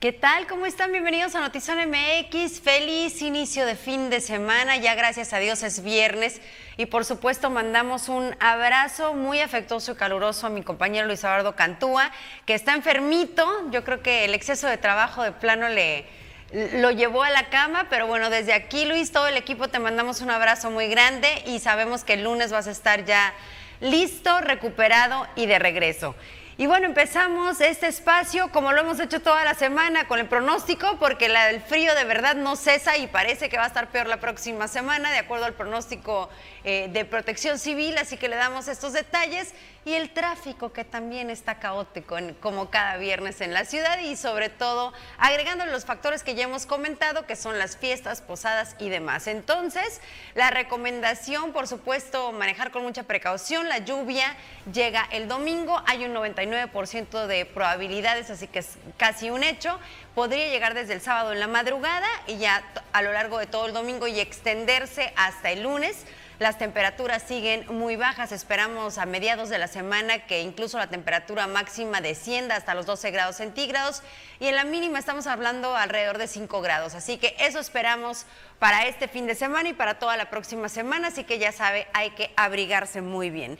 ¿Qué tal? ¿Cómo están? Bienvenidos a Notizón MX. Feliz inicio de fin de semana. Ya gracias a Dios es viernes. Y por supuesto mandamos un abrazo muy afectuoso y caluroso a mi compañero Luis Eduardo Cantúa, que está enfermito. Yo creo que el exceso de trabajo de plano le, lo llevó a la cama, pero bueno, desde aquí Luis, todo el equipo te mandamos un abrazo muy grande y sabemos que el lunes vas a estar ya listo, recuperado y de regreso. Y bueno, empezamos este espacio como lo hemos hecho toda la semana con el pronóstico, porque el frío de verdad no cesa y parece que va a estar peor la próxima semana, de acuerdo al pronóstico eh, de protección civil, así que le damos estos detalles y el tráfico que también está caótico como cada viernes en la ciudad y sobre todo agregando los factores que ya hemos comentado que son las fiestas, posadas y demás. Entonces, la recomendación, por supuesto, manejar con mucha precaución, la lluvia llega el domingo, hay un 99% de probabilidades, así que es casi un hecho. Podría llegar desde el sábado en la madrugada y ya a lo largo de todo el domingo y extenderse hasta el lunes. Las temperaturas siguen muy bajas. Esperamos a mediados de la semana que incluso la temperatura máxima descienda hasta los 12 grados centígrados y en la mínima estamos hablando alrededor de 5 grados. Así que eso esperamos para este fin de semana y para toda la próxima semana. Así que ya sabe, hay que abrigarse muy bien.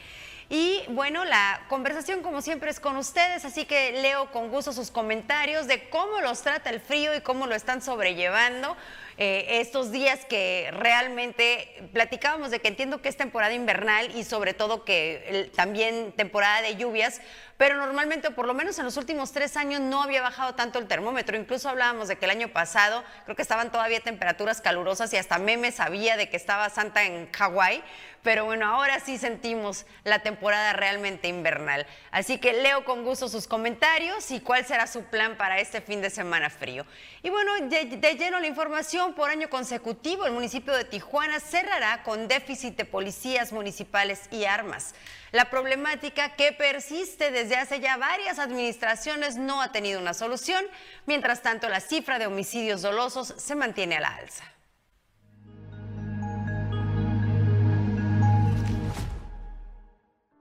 Y bueno, la conversación como siempre es con ustedes, así que leo con gusto sus comentarios de cómo los trata el frío y cómo lo están sobrellevando. Eh, estos días que realmente platicábamos de que entiendo que es temporada invernal y sobre todo que también temporada de lluvias, pero normalmente, por lo menos en los últimos tres años, no había bajado tanto el termómetro. Incluso hablábamos de que el año pasado creo que estaban todavía temperaturas calurosas y hasta memes sabía de que estaba Santa en Hawái, pero bueno, ahora sí sentimos la temporada realmente invernal. Así que leo con gusto sus comentarios y cuál será su plan para este fin de semana frío. Y bueno, de lleno la información, por año consecutivo el municipio de Tijuana cerrará con déficit de policías municipales y armas. La problemática que persiste desde hace ya varias administraciones no ha tenido una solución. Mientras tanto, la cifra de homicidios dolosos se mantiene a la alza.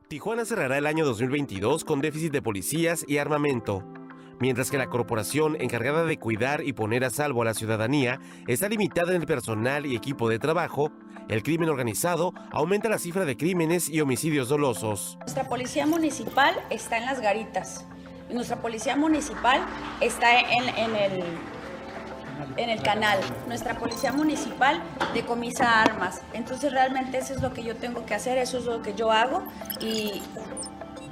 Tijuana cerrará el año 2022 con déficit de policías y armamento mientras que la corporación encargada de cuidar y poner a salvo a la ciudadanía está limitada en el personal y equipo de trabajo, el crimen organizado aumenta la cifra de crímenes y homicidios dolosos. Nuestra policía municipal está en las garitas. Nuestra policía municipal está en, el en el canal. Nuestra policía municipal decomisa armas. Entonces realmente eso es lo que yo tengo que hacer, eso es lo que yo hago y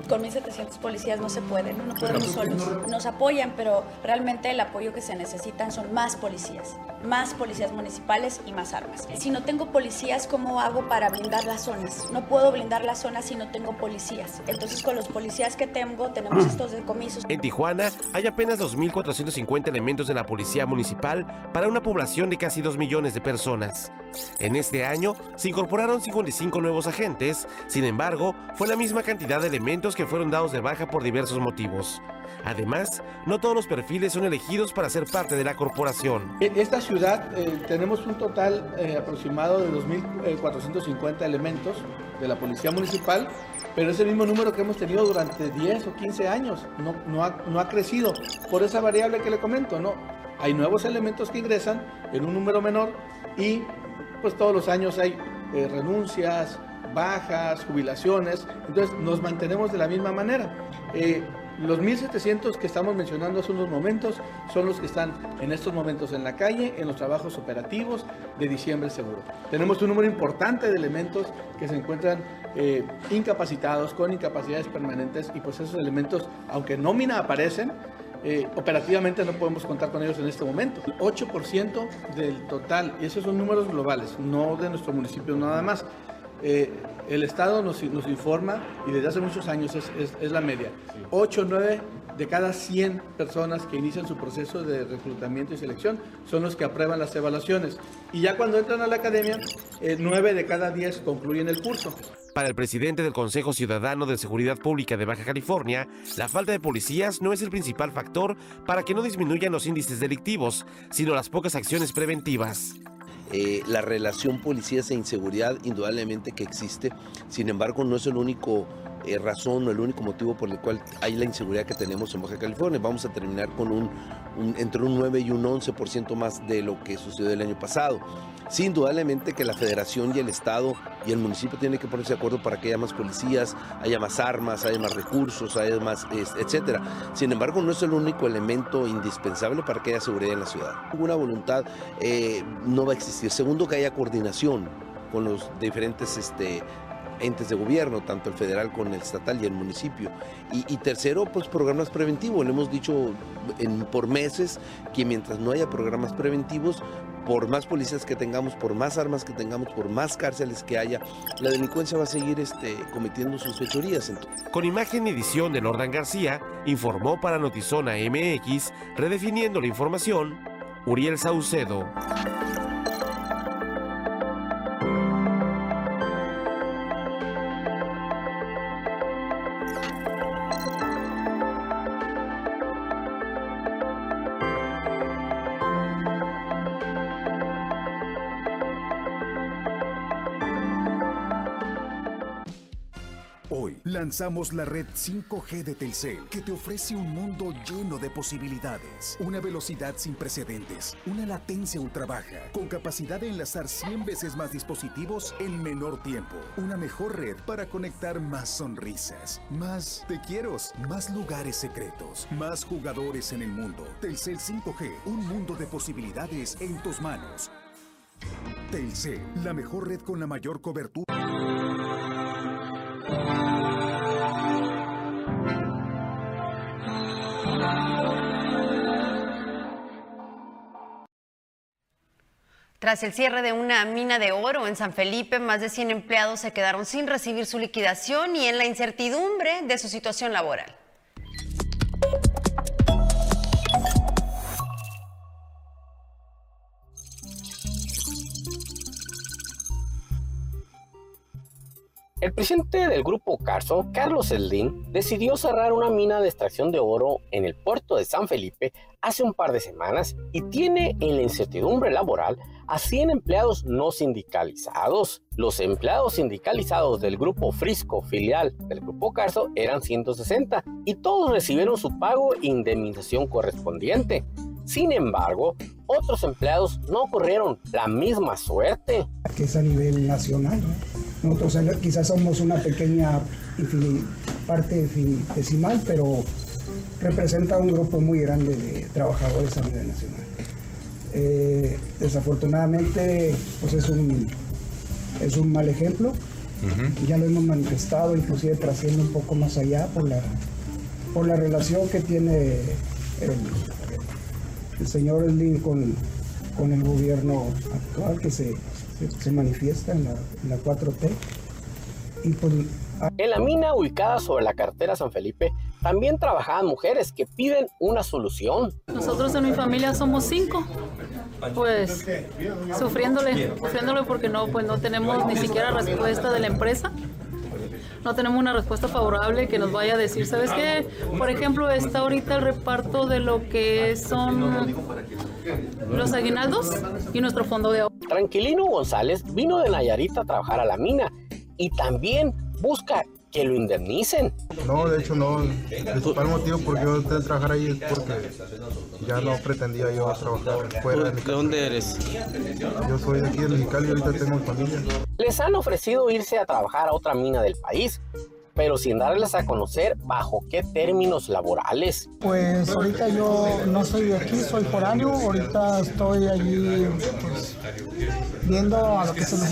con 1.700 policías no se puede, no, podemos solos. Nos apoyan, pero realmente el apoyo que se necesitan son más policías, más policías municipales y más armas. Si no tengo policías, ¿cómo hago para blindar las zonas? No puedo blindar las zonas si no tengo policías. Entonces con los policías que tengo tenemos estos decomisos. En Tijuana hay apenas 2.450 elementos de la policía municipal para una población de casi 2 millones de personas. En este año se incorporaron 55 nuevos agentes, sin embargo, fue la misma cantidad de elementos que fueron dados de baja por diversos motivos. Además, no todos los perfiles son elegidos para ser parte de la corporación. En esta ciudad eh, tenemos un total eh, aproximado de 2.450 elementos de la Policía Municipal, pero es el mismo número que hemos tenido durante 10 o 15 años. No, ha, no ha crecido por esa variable que le comento. ¿no? Hay nuevos elementos que ingresan en un número menor y pues todos los años hay eh, renuncias, bajas, jubilaciones, entonces nos mantenemos de la misma manera. Eh, los 1.700 que estamos mencionando hace unos momentos son los que están en estos momentos en la calle, en los trabajos operativos de diciembre seguro. Tenemos un número importante de elementos que se encuentran eh, incapacitados, con incapacidades permanentes, y pues esos elementos, aunque nómina aparecen, eh, operativamente no podemos contar con ellos en este momento. El 8% del total, y esos son números globales, no de nuestro municipio nada más, eh, el Estado nos, informa, y desde hace muchos años es, la media, 8 o 9 de cada 100 personas que inician su proceso de reclutamiento y selección son los que aprueban las evaluaciones. Y ya cuando entran a la academia, 9 eh, de cada 10 concluyen el curso. Para el presidente del Consejo Ciudadano de Seguridad Pública de Baja California, la falta de policías no es el principal factor para que no disminuyan los índices delictivos, sino las pocas acciones preventivas. Eh, la relación policías e inseguridad indudablemente que existe, sin embargo no es el único eh, razón o el único motivo por el cual hay la inseguridad que tenemos en Baja California. Vamos a terminar con un, entre un 9 y un 11% más de lo que sucedió el año pasado. Sí, indudablemente que la federación y el Estado y el municipio tienen que ponerse de acuerdo para que haya más policías, haya más armas, haya más recursos, haya más, etcétera. Sin embargo, no es el único elemento indispensable para que haya seguridad en la ciudad. Una voluntad eh, no va a existir. Segundo, que haya coordinación con los diferentes este, entes de gobierno, tanto el federal con el estatal y el municipio. Y, tercero, pues programas preventivos. Le hemos dicho por meses que mientras no haya programas preventivos, por más policías que tengamos, por más armas que tengamos, por más cárceles que haya, la delincuencia va a seguir este, cometiendo sus fechorías. Con imagen y edición de Lordan García, informó para Notizona MX, redefiniendo la información, Uriel Saucedo. La red 5G de Telcel, que te ofrece un mundo lleno de posibilidades, una velocidad sin precedentes, una latencia ultra baja, con capacidad de enlazar 100 veces más dispositivos en menor tiempo, una mejor red para conectar más sonrisas, más te quiero, más lugares secretos, más jugadores en el mundo. Telcel 5G, un mundo de posibilidades en tus manos. Telcel, la mejor red con la mayor cobertura. Tras el cierre de una mina de oro en San Felipe, más de 100 empleados se quedaron sin recibir su liquidación y en la incertidumbre de su situación laboral. Presidente del grupo Carso, Carlos Slim, decidió cerrar una mina de extracción de oro en el puerto de San Felipe hace un par de semanas y tiene en la incertidumbre laboral a 100 empleados no sindicalizados. Los empleados sindicalizados del grupo Frisco, filial del grupo Carso, eran 160 y todos recibieron su pago e indemnización correspondiente. Sin embargo, otros empleados no corrieron la misma suerte. Que es a nivel nacional. Nosotros quizás somos una pequeña parte decimal, pero representa un grupo muy grande de trabajadores a nivel nacional. Eh, desafortunadamente, pues es un, es un mal ejemplo. Ya lo hemos manifestado, inclusive trasciende un poco más allá por la, por la relación que tiene el, señor Slim con, con, el gobierno actual que se, se, manifiesta en la, en la 4T. Y pues, en la mina ubicada sobre la carretera San Felipe también trabajaban mujeres que piden una solución. Nosotros en mi familia somos cinco, pues sufriéndole, sufriéndole porque no, pues no tenemos ni siquiera respuesta de la empresa. No tenemos una respuesta favorable que nos vaya a decir, ¿sabes qué? Por ejemplo, está ahorita el reparto de lo que son los aguinaldos y nuestro fondo de ahorro. Tranquilino González vino de Nayarit a trabajar a la mina y también busca que lo indemnicen. No, de hecho no. El principal motivo por qué yo de trabajar ahí es porque ya no pretendía yo trabajar fuera de dónde eres? Yo soy de aquí de Mexicali y ahorita tengo familia. Les han ofrecido irse a trabajar a otra mina del país, pero sin darles a conocer bajo qué términos laborales. Pues ahorita yo no soy de aquí, soy foráneo, ahorita estoy allí pues, viendo a lo que se nos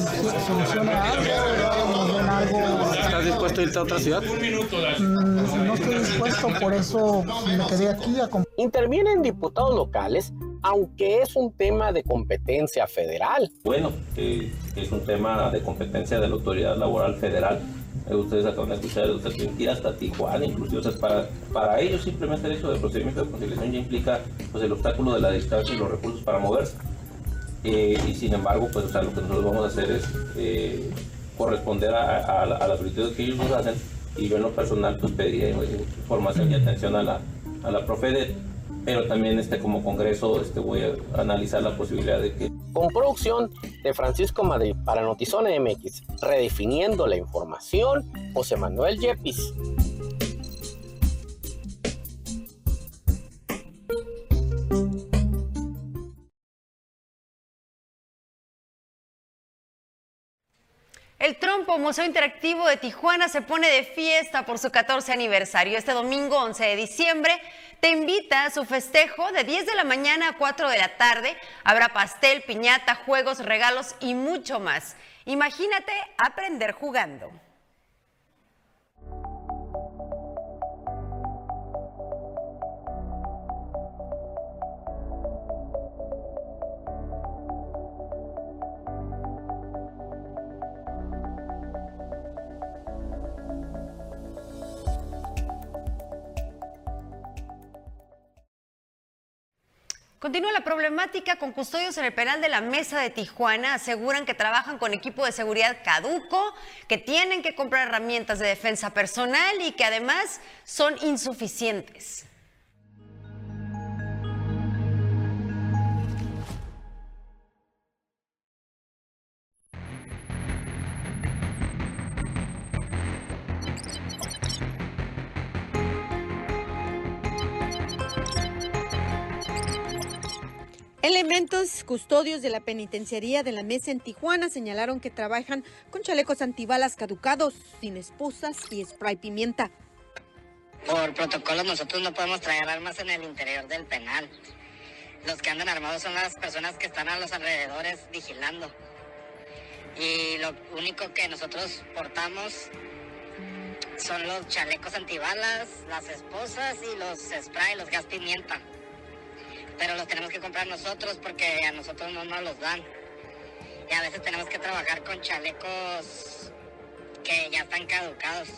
soluciona algo, ¿Estás dispuesto a irte a otra ciudad? Mm, no estoy dispuesto, por eso me quedé aquí a Intervienen diputados locales aunque es un tema de competencia federal. Bueno, eh, es un tema de competencia de la Autoridad Laboral Federal ustedes acaban de escuchar, usted tiene que hasta Tijuana, inclusive, o sea, para, para ellos simplemente el hecho del procedimiento de conciliación ya implica pues, el obstáculo de la distancia y los recursos para moverse. Eh, y sin embargo, pues, o sea, lo que nosotros vamos a hacer es eh, corresponder a, a, las solicitudes que ellos nos hacen. Y yo en lo personal pues pediría información y atención a la, a la pero también este, como Congreso este, voy a analizar la posibilidad de que con producción de Francisco Madrid para Notizona MX, redefiniendo la información, José Manuel Yepis. El Trompo Museo Interactivo de Tijuana se pone de fiesta por su 14 aniversario. Este domingo 11 de diciembre te invita a su festejo de 10 de la mañana a 4 de la tarde. Habrá pastel, piñata, juegos, regalos y mucho más. Imagínate aprender jugando. Continúa la problemática con custodios en el penal de la Mesa de Tijuana. Aseguran que trabajan con equipo de seguridad caduco, que tienen que comprar herramientas de defensa personal y que además son insuficientes. Elementos custodios de la penitenciaría de la mesa en Tijuana señalaron que trabajan con chalecos antibalas caducados, sin esposas y spray pimienta. Por protocolo nosotros no podemos traer armas en el interior del penal. Los que andan armados son las personas que están a los alrededores vigilando. Y lo único que nosotros portamos son los chalecos antibalas, las esposas y los spray, los gas pimienta pero los tenemos que comprar nosotros porque a nosotros no nos los dan. Y a veces tenemos que trabajar con chalecos que ya están caducados.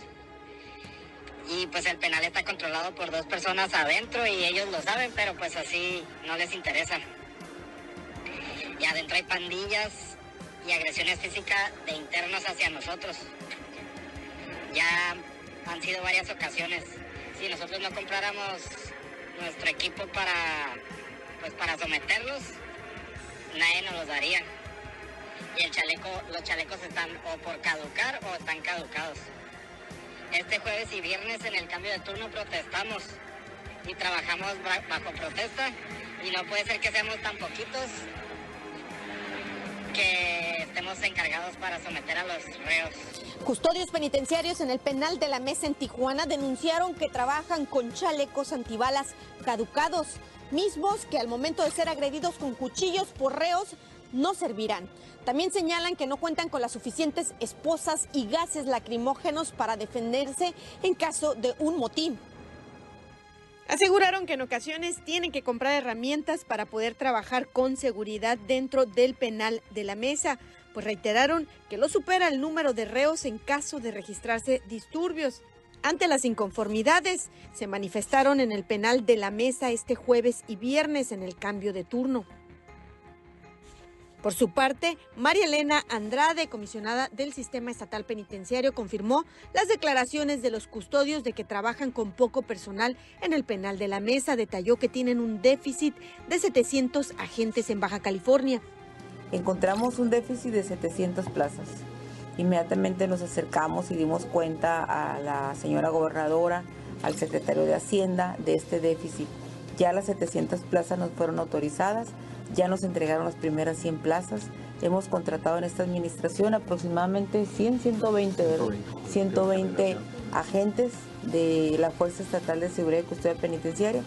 Y pues el penal está controlado por dos personas adentro y ellos lo saben, pero pues así no les interesa. Y adentro hay pandillas y agresiones físicas de internos hacia nosotros. Ya han sido varias ocasiones. Si nosotros no compráramos nuestro equipo para pues para someterlos, nadie nos los daría. Y el chaleco, los chalecos están o por caducar o están caducados. Este jueves y viernes en el cambio de turno protestamos y trabajamos bajo protesta y no puede ser que seamos tan poquitos que estemos encargados para someter a los reos. Custodios penitenciarios en el penal de la mesa en Tijuana denunciaron que trabajan con chalecos antibalas caducados mismos que al momento de ser agredidos con cuchillos por reos no servirán. También señalan que no cuentan con las suficientes esposas y gases lacrimógenos para defenderse en caso de un motín. Aseguraron que en ocasiones tienen que comprar herramientas para poder trabajar con seguridad dentro del penal de la mesa, pues reiteraron que lo supera el número de reos en caso de registrarse disturbios. Ante las inconformidades, se manifestaron en el penal de la mesa este jueves y viernes en el cambio de turno. Por su parte, María Elena Andrade, comisionada del Sistema Estatal Penitenciario, confirmó las declaraciones de los custodios de que trabajan con poco personal en el penal de la mesa. Detalló que tienen un déficit de 700 agentes en Baja California. Encontramos un déficit de 700 plazas. Inmediatamente nos acercamos y dimos cuenta a la señora gobernadora, al secretario de Hacienda de este déficit. Ya las 700 plazas nos fueron autorizadas, ya nos entregaron las primeras 100 plazas. Hemos contratado en esta administración aproximadamente 100, 120, 120 agentes de la Fuerza Estatal de Seguridad y Custodia Penitenciaria.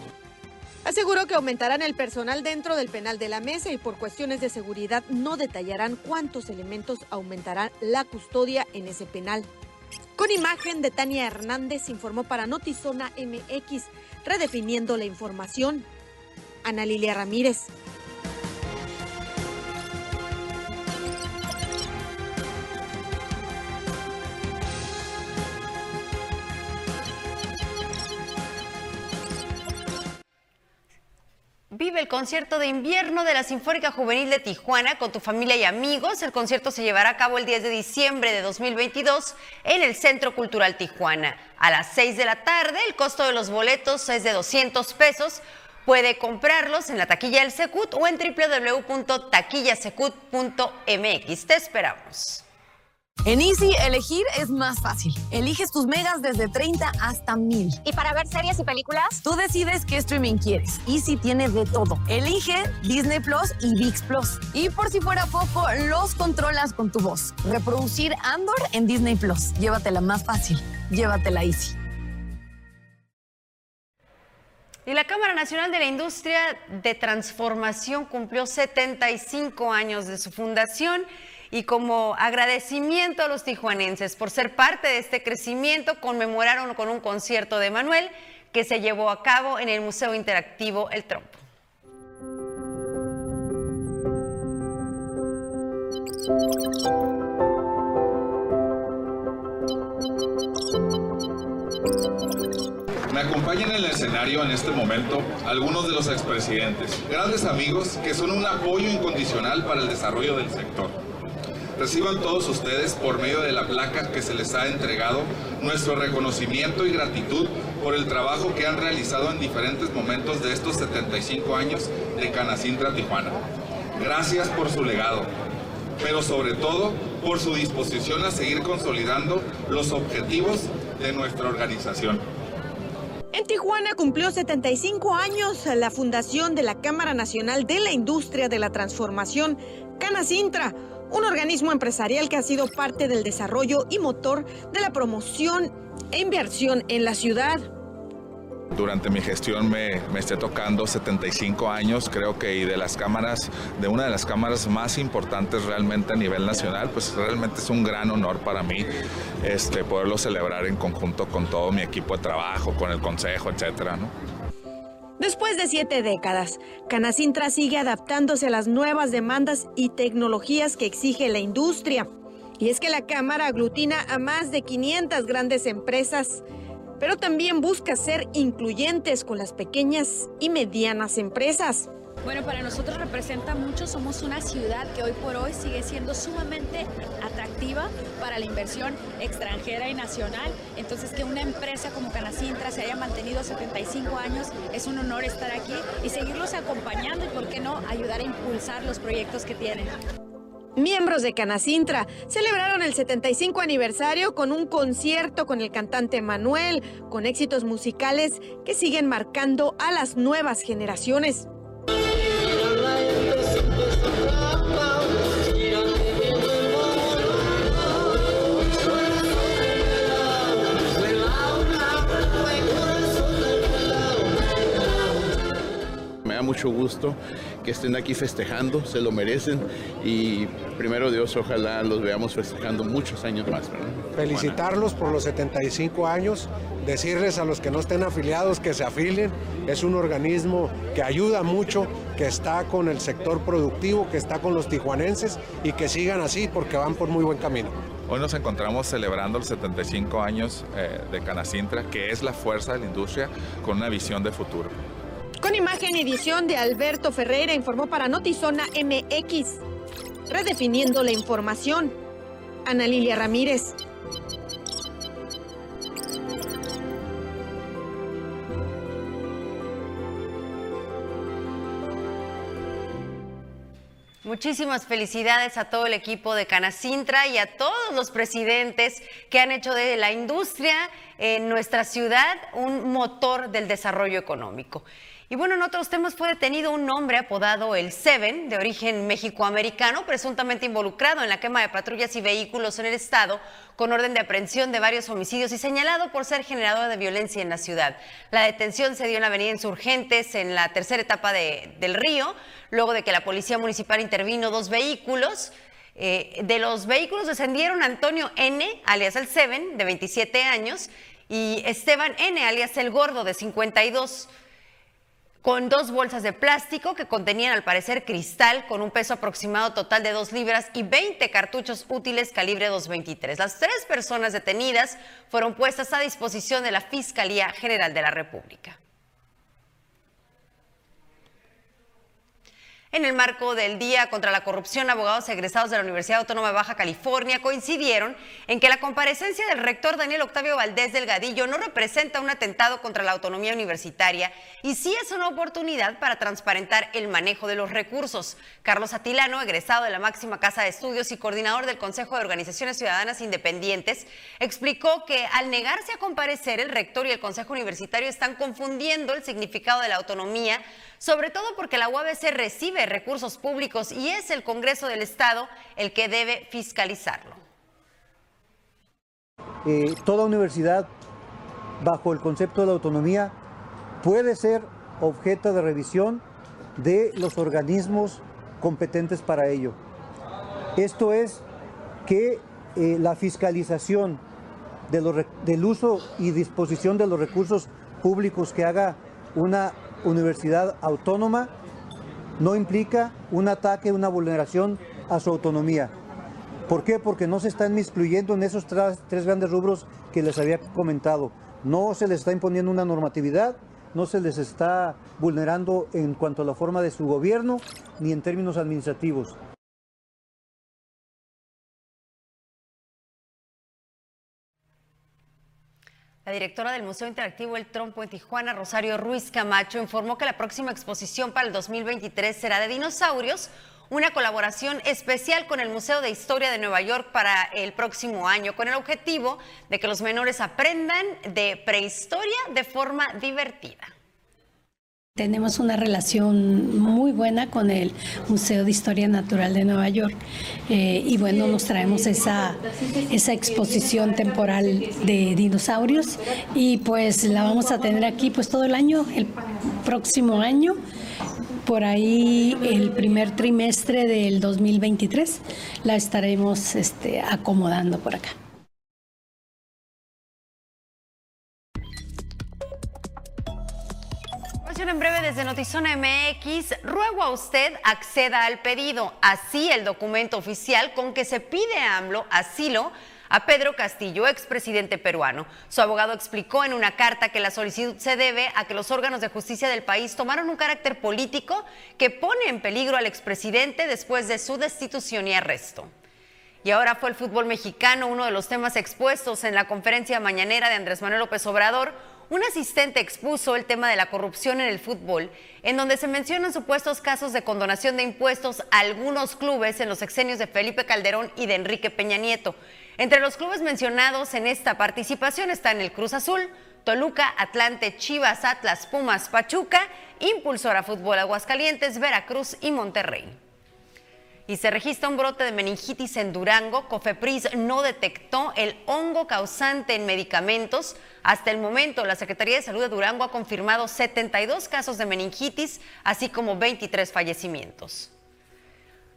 Aseguró que aumentarán el personal dentro del penal de la mesa y por cuestiones de seguridad no detallarán cuántos elementos aumentarán la custodia en ese penal. Con imagen de Tania Hernández informó para Notizona MX, redefiniendo la información. Ana Lilia Ramírez. Concierto de invierno de la Sinfónica Juvenil de Tijuana con tu familia y amigos. El concierto se llevará a cabo el 10 de diciembre de 2022 en el Centro Cultural Tijuana. A las 6 de la tarde, el costo de los boletos es de 200 pesos. Puede comprarlos en la taquilla del Secut o en www.taquillasecut.mx. Te esperamos. En Easy, elegir es más fácil. Eliges tus megas desde 30 hasta 1000. ¿Y para ver series y películas? Tú decides qué streaming quieres. Easy tiene de todo. Elige Disney Plus y VIX Plus. Y por si fuera poco, los controlas con tu voz. Reproducir Andor en Disney Plus. Llévatela más fácil. Llévatela Easy. Y la Cámara Nacional de la Industria de Transformación cumplió 75 años de su fundación y como agradecimiento a los tijuanenses por ser parte de este crecimiento, conmemoraron con un concierto de Manuel que se llevó a cabo en el Museo Interactivo El Trompo. Me acompañan en el escenario en este momento algunos de los expresidentes, grandes amigos que son un apoyo incondicional para el desarrollo del sector. Reciban todos ustedes, por medio de la placa que se les ha entregado, nuestro reconocimiento y gratitud por el trabajo que han realizado en diferentes momentos de estos 75 años de Canacintra Tijuana. Gracias por su legado, pero sobre todo por su disposición a seguir consolidando los objetivos de nuestra organización. En Tijuana cumplió 75 años la fundación de la Cámara Nacional de la Industria de la Transformación, Canacintra, un organismo empresarial que ha sido parte del desarrollo y motor de la promoción e inversión en la ciudad. Durante mi gestión me, me esté tocando 75 años, creo que y de las cámaras, de una de las cámaras más importantes realmente a nivel nacional, pues realmente es un gran honor para mí este, poderlo celebrar en conjunto con todo mi equipo de trabajo, con el consejo, etcétera, ¿no? Después de siete décadas, Canacintra sigue adaptándose a las nuevas demandas y tecnologías que exige la industria. Y es que la Cámara aglutina a más de 500 grandes empresas, pero también busca ser incluyentes con las pequeñas y medianas empresas. Bueno, para nosotros representa mucho, somos una ciudad que hoy por hoy sigue siendo sumamente para la inversión extranjera y nacional. Entonces, que una empresa como Canacintra se haya mantenido 75 años, es un honor estar aquí y seguirlos acompañando y, ¿por qué no?, ayudar a impulsar los proyectos que tienen. Miembros de Canacintra celebraron el 75 aniversario con un concierto con el cantante Manuel, con éxitos musicales que siguen marcando a las nuevas generaciones. Da mucho gusto que estén aquí festejando, se lo merecen y primero Dios ojalá los veamos festejando muchos años más. ¿verdad? Felicitarlos por los 75 años, decirles a los que no estén afiliados que se afilien. Es un organismo que ayuda mucho, que está con el sector productivo, que está con los tijuanenses y que sigan así porque van por muy buen camino. Hoy nos encontramos celebrando los 75 años eh, de Canacintra, que es la fuerza de la industria con una visión de futuro. Con imagen y edición de Alberto Ferreira informó para Notizona MX. Redefiniendo la información. Ana Lilia Ramírez. Muchísimas felicidades a todo el equipo de Canacintra y a todos los presidentes que han hecho de la industria en nuestra ciudad un motor del desarrollo económico. Y bueno, en otros temas fue detenido un hombre apodado el Seven, de origen mexicoamericano, presuntamente involucrado en la quema de patrullas y vehículos en el estado, con orden de aprehensión de varios homicidios y señalado por ser generador de violencia en la ciudad. La detención se dio en la avenida Insurgentes, en la tercera etapa de- del río, luego de que la policía municipal intervino dos vehículos. Eh, de los vehículos descendieron Antonio N., alias el Seven, de 27 años, y Esteban N., alias el Gordo, de 52 con dos bolsas de plástico que contenían al parecer cristal con un peso aproximado total de 2 libras y 20 cartuchos útiles calibre 223. Las tres personas detenidas fueron puestas a disposición de la Fiscalía General de la República. En el marco del Día contra la Corrupción, abogados egresados de la Universidad Autónoma de Baja California coincidieron en que la comparecencia del rector Daniel Octavio Valdés Delgadillo no representa un atentado contra la autonomía universitaria y sí es una oportunidad para transparentar el manejo de los recursos. Carlos Atilano, egresado de la máxima casa de estudios y coordinador del Consejo de Organizaciones Ciudadanas Independientes, explicó que al negarse a comparecer, el rector y el Consejo Universitario están confundiendo el significado de la autonomía sobre todo porque la UABC recibe recursos públicos y es el Congreso del Estado el que debe fiscalizarlo. Eh, toda universidad, bajo el concepto de la autonomía, puede ser objeto de revisión de los organismos competentes para ello. Esto es que eh, la fiscalización del uso y disposición de los recursos públicos que haga una universidad autónoma no implica un ataque, una vulneración a su autonomía. ¿Por qué? Porque no se están excluyendo en esos tres, grandes rubros que les había comentado. No se les está imponiendo una normatividad, no se les está vulnerando en cuanto a la forma de su gobierno ni en términos administrativos. La directora del Museo Interactivo El Trompo en Tijuana, Rosario Ruiz Camacho, informó que la próxima exposición para el 2023 será de dinosaurios, una colaboración especial con el Museo de Historia de Nueva York para el próximo año, con el objetivo de que los menores aprendan de prehistoria de forma divertida. Tenemos una relación muy buena con el Museo de Historia Natural de Nueva York eh, y bueno, nos traemos esa, esa exposición temporal de dinosaurios y pues la vamos a tener aquí pues todo el año, el próximo año, por ahí el primer trimestre del 2023 la estaremos este, acomodando por acá. En breve desde Notizona MX. Ruego a usted acceda al pedido. Así el documento oficial con que se pide a AMLO asilo a Pedro Castillo, expresidente peruano. Su abogado explicó en una carta que la solicitud se debe a que los órganos de justicia del país tomaron un carácter político que pone en peligro al expresidente después de su destitución y arresto. Y ahora fue el fútbol mexicano uno de los temas expuestos en la conferencia mañanera de Andrés Manuel López Obrador un asistente expuso el tema de la corrupción en el fútbol, en donde se mencionan supuestos casos de condonación de impuestos a algunos clubes en los exenios de Felipe Calderón y de Enrique Peña Nieto. Entre los clubes mencionados en esta participación están el Cruz Azul, Toluca, Atlante, Chivas, Atlas, Pumas, Pachuca, Impulsora Fútbol Aguascalientes, Veracruz y Monterrey y se registra un brote de meningitis en Durango. Cofepris no detectó el hongo causante en medicamentos. Hasta el momento, la Secretaría de Salud de Durango ha confirmado 72 casos de meningitis, así como 23 fallecimientos.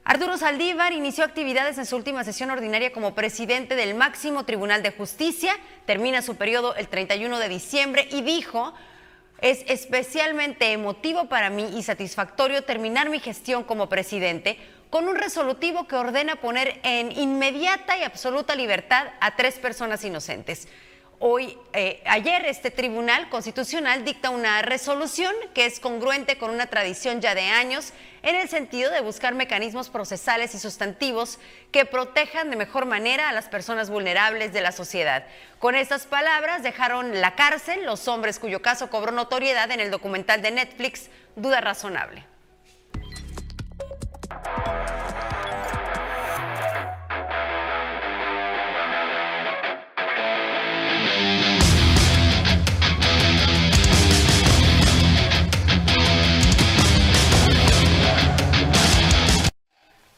Arturo Saldívar inició actividades en su última sesión ordinaria como presidente del máximo Tribunal de Justicia. Termina su periodo el 31 de diciembre y dijo es especialmente emotivo para mí y satisfactorio terminar mi gestión como presidente con un resolutivo que ordena poner en inmediata y absoluta libertad a tres personas inocentes. Hoy, eh, ayer, este Tribunal Constitucional dicta una resolución que es congruente con una tradición ya de años en el sentido de buscar mecanismos procesales y sustantivos que protejan de mejor manera a las personas vulnerables de la sociedad. Con estas palabras dejaron la cárcel los hombres cuyo caso cobró notoriedad en el documental de Netflix Duda Razonable.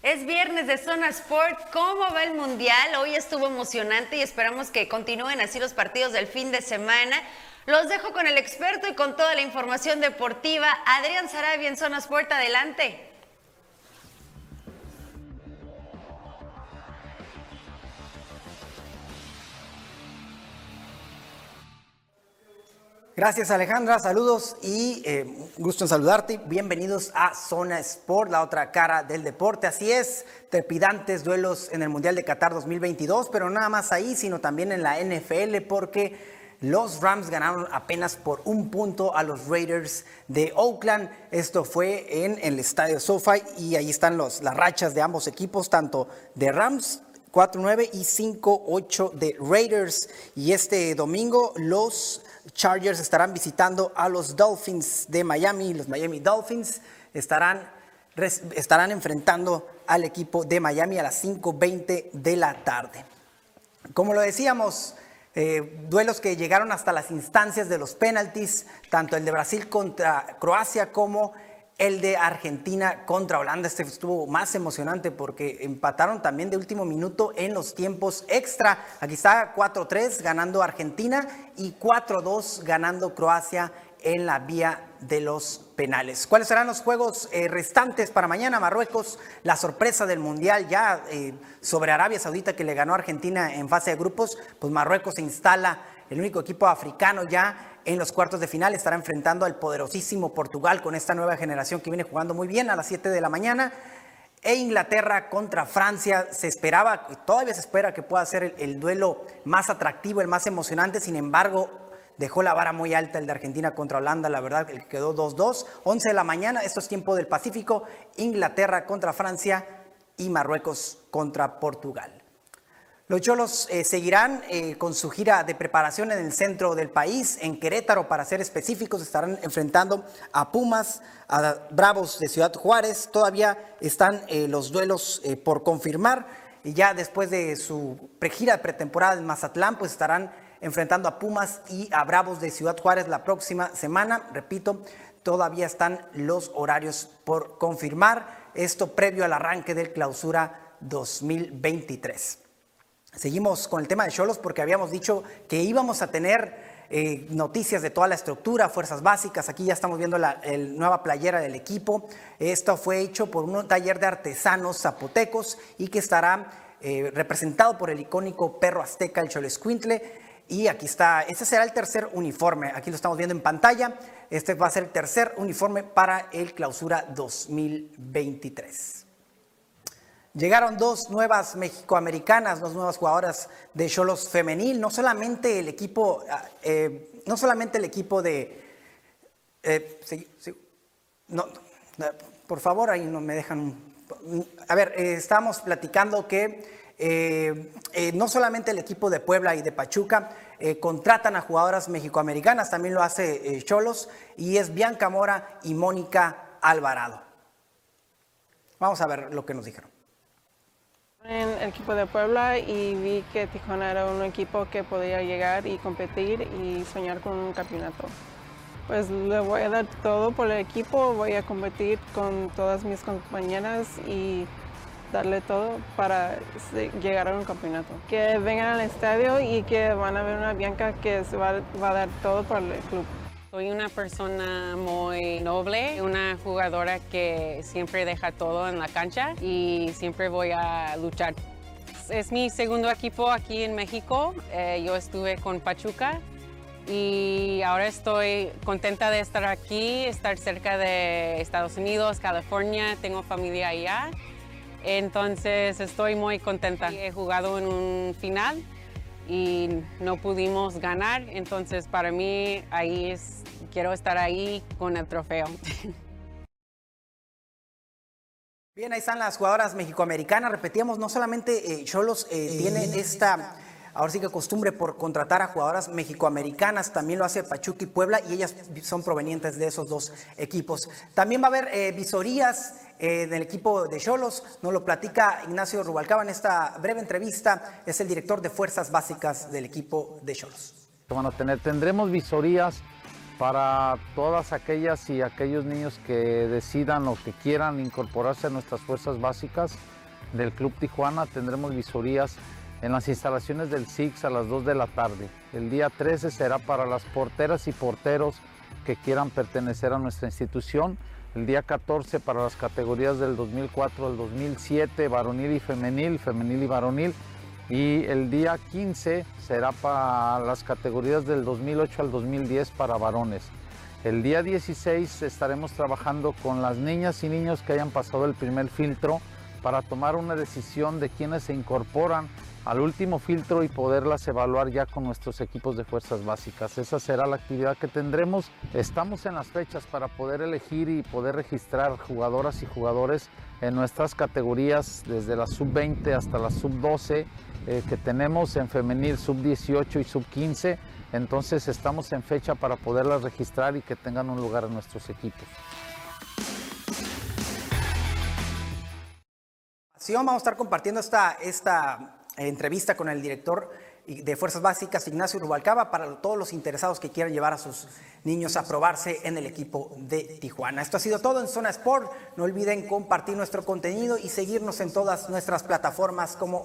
Es viernes de Zona Sport. ¿Cómo va el Mundial? Hoy estuvo emocionante y esperamos que continúen así los partidos del fin de semana. Los dejo con el experto y con toda la información deportiva. Adrián Sarabia en Zona Sport, adelante. Gracias Alejandra, saludos y eh, gusto en saludarte. Bienvenidos a Zona Sport, la otra cara del deporte. Así es, trepidantes duelos en el Mundial de Qatar 2022, pero nada más ahí, sino también en la NFL, porque los Rams ganaron apenas por un punto a los Raiders de Oakland. Esto fue en el estadio SoFi y ahí están los, las rachas de ambos equipos, tanto de Rams 4-9 y 5-8 de Raiders. Y este domingo los Chargers estarán visitando a los Dolphins de Miami. Los Miami Dolphins estarán, estarán enfrentando al equipo de Miami a las 5.20 de la tarde. Como lo decíamos, eh, duelos que llegaron hasta las instancias de los penaltis, tanto el de Brasil contra Croacia como el de Argentina contra Holanda. Este estuvo más emocionante porque empataron también de último minuto en los tiempos extra. Aquí está 4-3 ganando Argentina y 4-2 ganando Croacia en la vía de los penales. ¿Cuáles serán los juegos eh, restantes para mañana? Marruecos, la sorpresa del Mundial ya eh, sobre Arabia Saudita que le ganó Argentina en fase de grupos, pues Marruecos se instala el único equipo africano ya en los cuartos de final, estará enfrentando al poderosísimo Portugal con esta nueva generación que viene jugando muy bien a las 7 de la mañana. E Inglaterra contra Francia, se esperaba, todavía se espera que pueda ser el, el duelo más atractivo, el más emocionante, sin embargo, dejó la vara muy alta el de Argentina contra Holanda, la verdad, el que quedó 2-2. 11 de la mañana, esto es tiempo del Pacífico, Inglaterra contra Francia y Marruecos contra Portugal. Los Cholos eh, seguirán eh, con su gira de preparación en el centro del país, en Querétaro, para ser específicos, estarán enfrentando a Pumas, a Bravos de Ciudad Juárez. Todavía están eh, los duelos por confirmar. Y ya después de su gira de pretemporada en Mazatlán, pues estarán enfrentando a Pumas y a Bravos de Ciudad Juárez la próxima semana. Repito, todavía están los horarios por confirmar. Esto previo al arranque del clausura 2023. Seguimos con el tema de Cholos porque habíamos dicho que íbamos a tener eh, noticias de toda la estructura, fuerzas básicas. Aquí ya estamos viendo la nueva playera del equipo. Esto fue hecho por un taller de artesanos zapotecos y que estará eh, representado por el icónico perro azteca, el Cholescuintle. Y aquí está, este será el tercer uniforme, aquí lo estamos viendo en pantalla, este va a ser el tercer uniforme para el clausura 2023. Llegaron dos nuevas mexicoamericanas, dos nuevas jugadoras de Cholos femenil, no solamente el equipo, eh, no solamente el equipo de... Eh, por favor, ahí no me dejan... A ver, eh, estamos platicando que eh, eh, no solamente el equipo de Puebla y de Pachuca eh, contratan a jugadoras mexicoamericanas, también lo hace Cholos y es Bianca Mora y Mónica Alvarado. Vamos a ver lo que nos dijeron. En el equipo de Puebla y vi que Tijuana era un equipo que podía llegar y competir y soñar con un campeonato. Pues le voy a dar todo por el equipo, voy a competir con todas mis compañeras y darle todo para llegar a un campeonato. Que vengan al estadio y que van a ver una Bianca que se va, a dar todo para el club. Soy una persona muy noble, una jugadora que siempre deja todo en la cancha y siempre voy a luchar. Es mi segundo equipo aquí en México. Eh, yo estuve con Pachuca y ahora estoy contenta de estar aquí, estar cerca de Estados Unidos, California, tengo familia allá entonces estoy muy contenta. He jugado en un final y no pudimos ganar, entonces para mí ahí es, quiero estar ahí con el trofeo. Bien, ahí están las jugadoras mexicoamericanas. Repetíamos, no solamente eh, Cholos eh, tiene esta ahora sí que costumbre por contratar a jugadoras mexicoamericanas, también lo hace Pachuca y Puebla y ellas son provenientes de esos dos equipos. También va a haber eh, visorías del equipo de Cholos, nos lo platica Ignacio Rubalcaba en esta breve entrevista, es el director de Fuerzas Básicas del equipo de Cholos. A tener, tendremos visorías para todas aquellas y aquellos niños que decidan o que quieran incorporarse a nuestras fuerzas básicas del Club Tijuana, tendremos visorías en las instalaciones del SIX a las 2 de la tarde. El día 13 será para las porteras y porteros que quieran pertenecer a nuestra institución. El día 14 para las categorías del 2004 al 2007, varonil y femenil, femenil y varonil. Y el día 15 será para las categorías del 2008 al 2010 para varones. El día 16 estaremos trabajando con las niñas y niños que hayan pasado el primer filtro para tomar una decisión de quienes se incorporan al último filtro y poderlas evaluar ya con nuestros equipos de fuerzas básicas. Esa será la actividad que tendremos. Estamos en las fechas para poder elegir y poder registrar jugadoras y jugadores en nuestras categorías desde la sub-20 hasta la sub-12 eh, que tenemos en femenil sub-18 y sub-15. Entonces estamos en fecha para poderlas registrar y que tengan un lugar en nuestros equipos. Sí, vamos a estar compartiendo esta, esta entrevista con el director de Fuerzas Básicas, Ignacio Rubalcaba, para todos los interesados que quieran llevar a sus niños a probarse en el equipo de Tijuana. Esto ha sido todo en Zona Sport. No olviden compartir nuestro contenido y seguirnos en todas nuestras plataformas como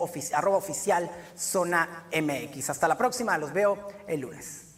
Zona MX. Hasta la próxima, los veo el lunes.